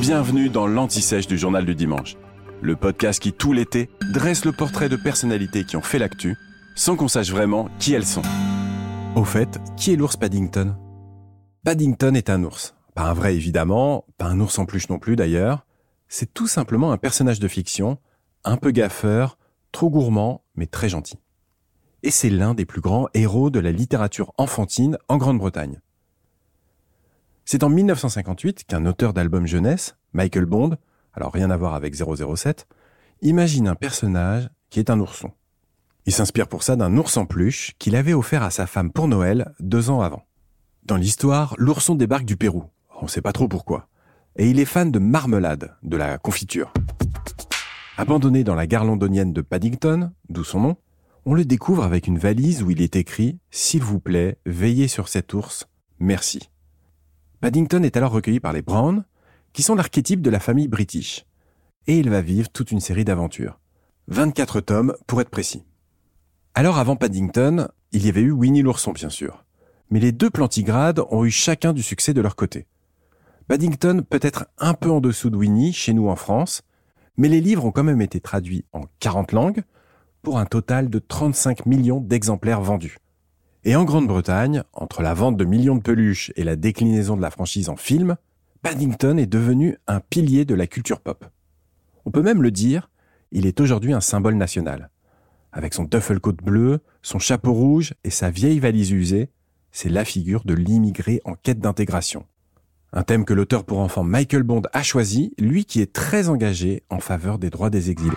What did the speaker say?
Bienvenue dans l'Anti-Sèche du Journal du Dimanche, le podcast qui, tout l'été, dresse le portrait de personnalités qui ont fait l'actu, sans qu'on sache vraiment qui elles sont. Au fait, qui est l'ours Paddington? Paddington est un ours. Pas un vrai évidemment, pas un ours en peluche non plus d'ailleurs. C'est tout simplement un personnage de fiction, un peu gaffeur, trop gourmand, mais très gentil. Et c'est l'un des plus grands héros de la littérature enfantine en Grande-Bretagne. C'est en 1958 qu'un auteur d'album jeunesse, Michael Bond, alors rien à voir avec 007, imagine un personnage qui est un ourson. Il s'inspire pour ça d'un ours en peluche qu'il avait offert à sa femme pour Noël deux ans avant. Dans l'histoire, l'ourson débarque du Pérou. On sait pas trop pourquoi. Et il est fan de marmelade, de la confiture. Abandonné dans la gare londonienne de Paddington, d'où son nom, on le découvre avec une valise où il est écrit S'il vous plaît, veillez sur cet ours, merci. Paddington est alors recueilli par les Brown, qui sont l'archétype de la famille british. Et il va vivre toute une série d'aventures. 24 tomes, pour être précis. Alors avant Paddington, il y avait eu Winnie l'ourson, bien sûr. Mais les deux plantigrades ont eu chacun du succès de leur côté. Paddington peut être un peu en dessous de Winnie, chez nous en France, mais les livres ont quand même été traduits en 40 langues, pour un total de 35 millions d'exemplaires vendus. Et en Grande-Bretagne, entre la vente de millions de peluches et la déclinaison de la franchise en film, Paddington est devenu un pilier de la culture pop. On peut même le dire, il est aujourd'hui un symbole national. Avec son coat bleu, son chapeau rouge et sa vieille valise usée, c'est la figure de l'immigré en quête d'intégration. Un thème que l'auteur pour enfants Michael Bond a choisi, lui qui est très engagé en faveur des droits des exilés.